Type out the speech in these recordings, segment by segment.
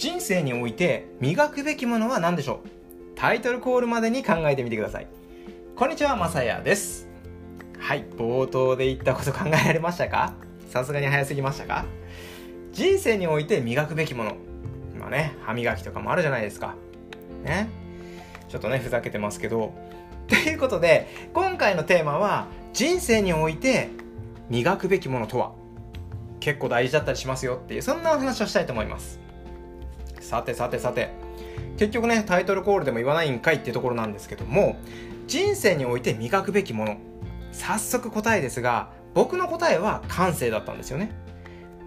人生において磨くべきものは何でしょう？タイトルコールまでに考えてみてください。こんにちはまさやです。はい冒頭で言ったこと考えられましたか？さすがに早すぎましたか？人生において磨くべきもの。まあね歯磨きとかもあるじゃないですか。ね？ちょっとねふざけてますけど。ということで今回のテーマは人生において磨くべきものとは？結構大事だったりしますよっていうそんなお話をしたいと思います。さてさてさて。結局ねタイトルコールでも言わないんかいっていうところなんですけども人生において磨くべきもの。早速答えですが僕の答えは感性だったんですよね。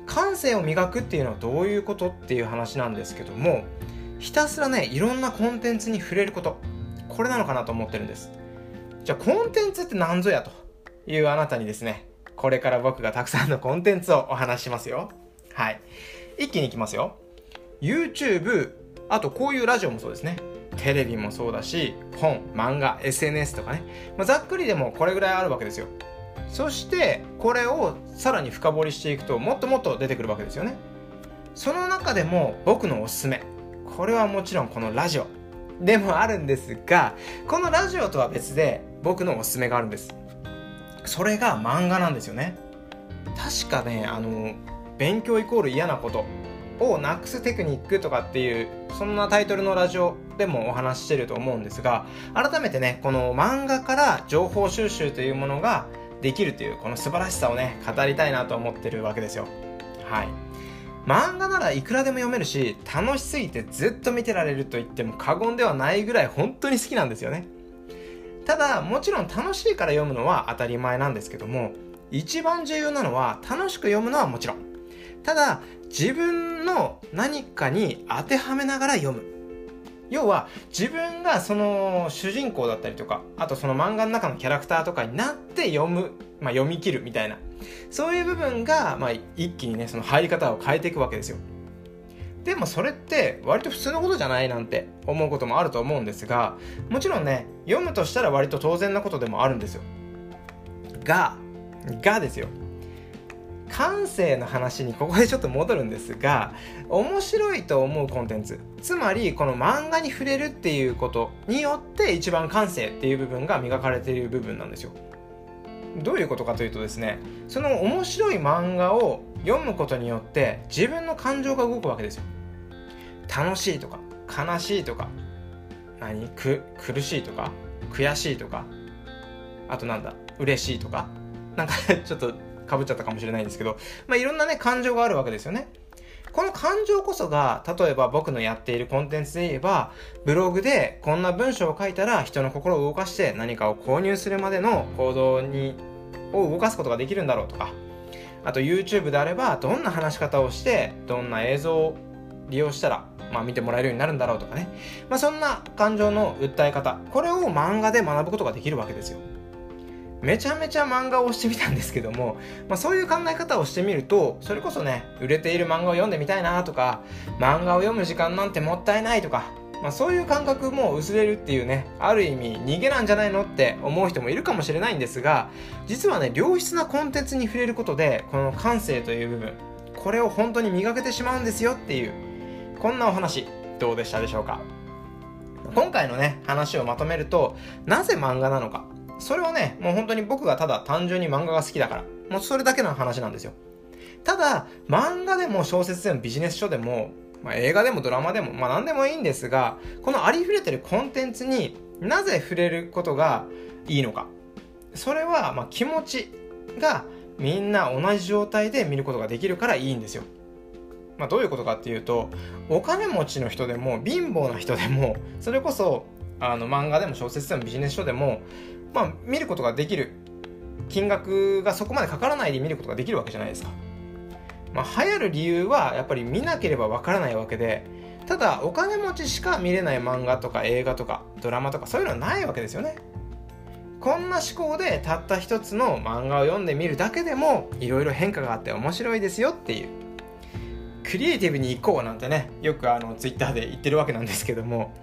感性を磨くっていうのはどういうことっていう話なんですけどもひたすらねいろんなコンテンツに触れること。これなのかなと思ってるんです。じゃあコンテンツって何ぞやと。いうあなたにですねこれから僕がたくさんのコンテンツをお話ししますよ。はい。一気にいきますよ。YouTube あとこういうラジオもそうですね。テレビもそうだし本漫画 SNS とかね、まあ、ざっくりでもこれぐらいあるわけですよ。そしてこれをさらに深掘りしていくともっともっと出てくるわけですよね。その中でも僕のおすすめ。これはもちろんこのラジオ。でもあるんですがこのラジオとは別で僕のおすすめがあるんです。それが漫画なんですよね。確かねあの勉強イコール嫌なこと。をなくすテクニックとかっていうそんなタイトルのラジオでもお話ししてると思うんですが改めてねこの漫画から情報収集というものができるというこの素晴らしさをね語りたいなと思ってるわけですよ。はい。漫画ならいくらでも読めるし楽しすぎてずっと見てられると言っても過言ではないぐらい本当に好きなんですよね。ただもちろん楽しいから読むのは当たり前なんですけども一番重要なのは楽しく読むのはもちろん。ただ自分の何かに当てはめながら読む。要は自分がその主人公だったりとかあとその漫画の中のキャラクターとかになって読む、まあ、読み切るみたいな。そういう部分が、まあ、一気にねその入り方を変えていくわけですよ。でもそれって割と普通のことじゃないなんて思うこともあると思うんですがもちろんね読むとしたら割と当然なことでもあるんですよ。ががですよ。感性の話にここでちょっと戻るんですが面白いと思うコンテンツつまりこの漫画に触れるっていうことによって一番感性っていう部分が磨かれている部分なんですよ。どういうことかというとですねその面白い漫画を読むことによって自分の感情が動くわけですよ。楽しいとか悲しいとか何？苦しいとか悔しいとかあとなんだ？嬉しいとか？なんかちょっとかぶっちゃったかもしれないんですけど、まあ、いろんなね、感情があるわけですよね。この感情こそが、例えば僕のやっているコンテンツで言えば、ブログでこんな文章を書いたら人の心を動かして何かを購入するまでの行動に、を動かすことができるんだろうとか、あと YouTube であれば、どんな話し方をして、どんな映像を利用したら、まあ見てもらえるようになるんだろうとかね。まあそんな感情の訴え方、これを漫画で学ぶことができるわけですよ。めちゃめちゃ漫画をしてみたんですけども、まあ、そういう考え方をしてみるとそれこそね売れている漫画を読んでみたいなとか漫画を読む時間なんてもったいないとか、まあ、そういう感覚も薄れるっていうねある意味逃げなんじゃないのって思う人もいるかもしれないんですが実はね良質なコンテンツに触れることでこの感性という部分これを本当に磨けてしまうんですよっていうこんなお話どうでしたでしょうか？今回のね話をまとめるとなぜ漫画なのかそれはね、もう本当に僕がただ単純に漫画が好きだから、もうそれだけの話なんですよ。ただ、漫画でも小説でもビジネス書でも、まあ、映画でもドラマでも、まあ何でもいいんですが、このありふれてるコンテンツになぜ触れることがいいのか。それは、ま気持ちがみんな同じ状態で見ることができるからいいんですよ。まあどういうことかっていうと、お金持ちの人でも貧乏な人でも、それこそあの漫画でも小説でもビジネス書でもまあ、見ることができる金額がそこまでかからないで見ることができるわけじゃないですか。まあ、流行る理由はやっぱり見なければわからないわけで、ただお金持ちしか見れない漫画とか映画とかドラマとかそういうのはないわけですよね。こんな思考でたった一つの漫画を読んでみるだけでもいろいろ変化があって面白いですよっていう。クリエイティブに行こうなんてね、よくあのツイッターで言ってるわけなんですけども、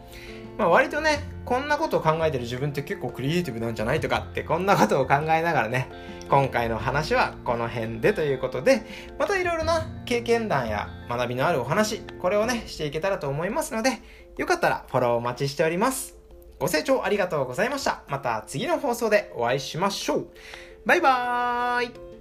まあ、割とね、こんなことを考えてる自分って結構クリエイティブなんじゃないとかって、こんなことを考えながらね、今回の話はこの辺でということで、またいろいろな経験談や学びのあるお話、これをね、していけたらと思いますので、よかったらフォローお待ちしております。ご清聴ありがとうございました。また次の放送でお会いしましょう。バイバーイ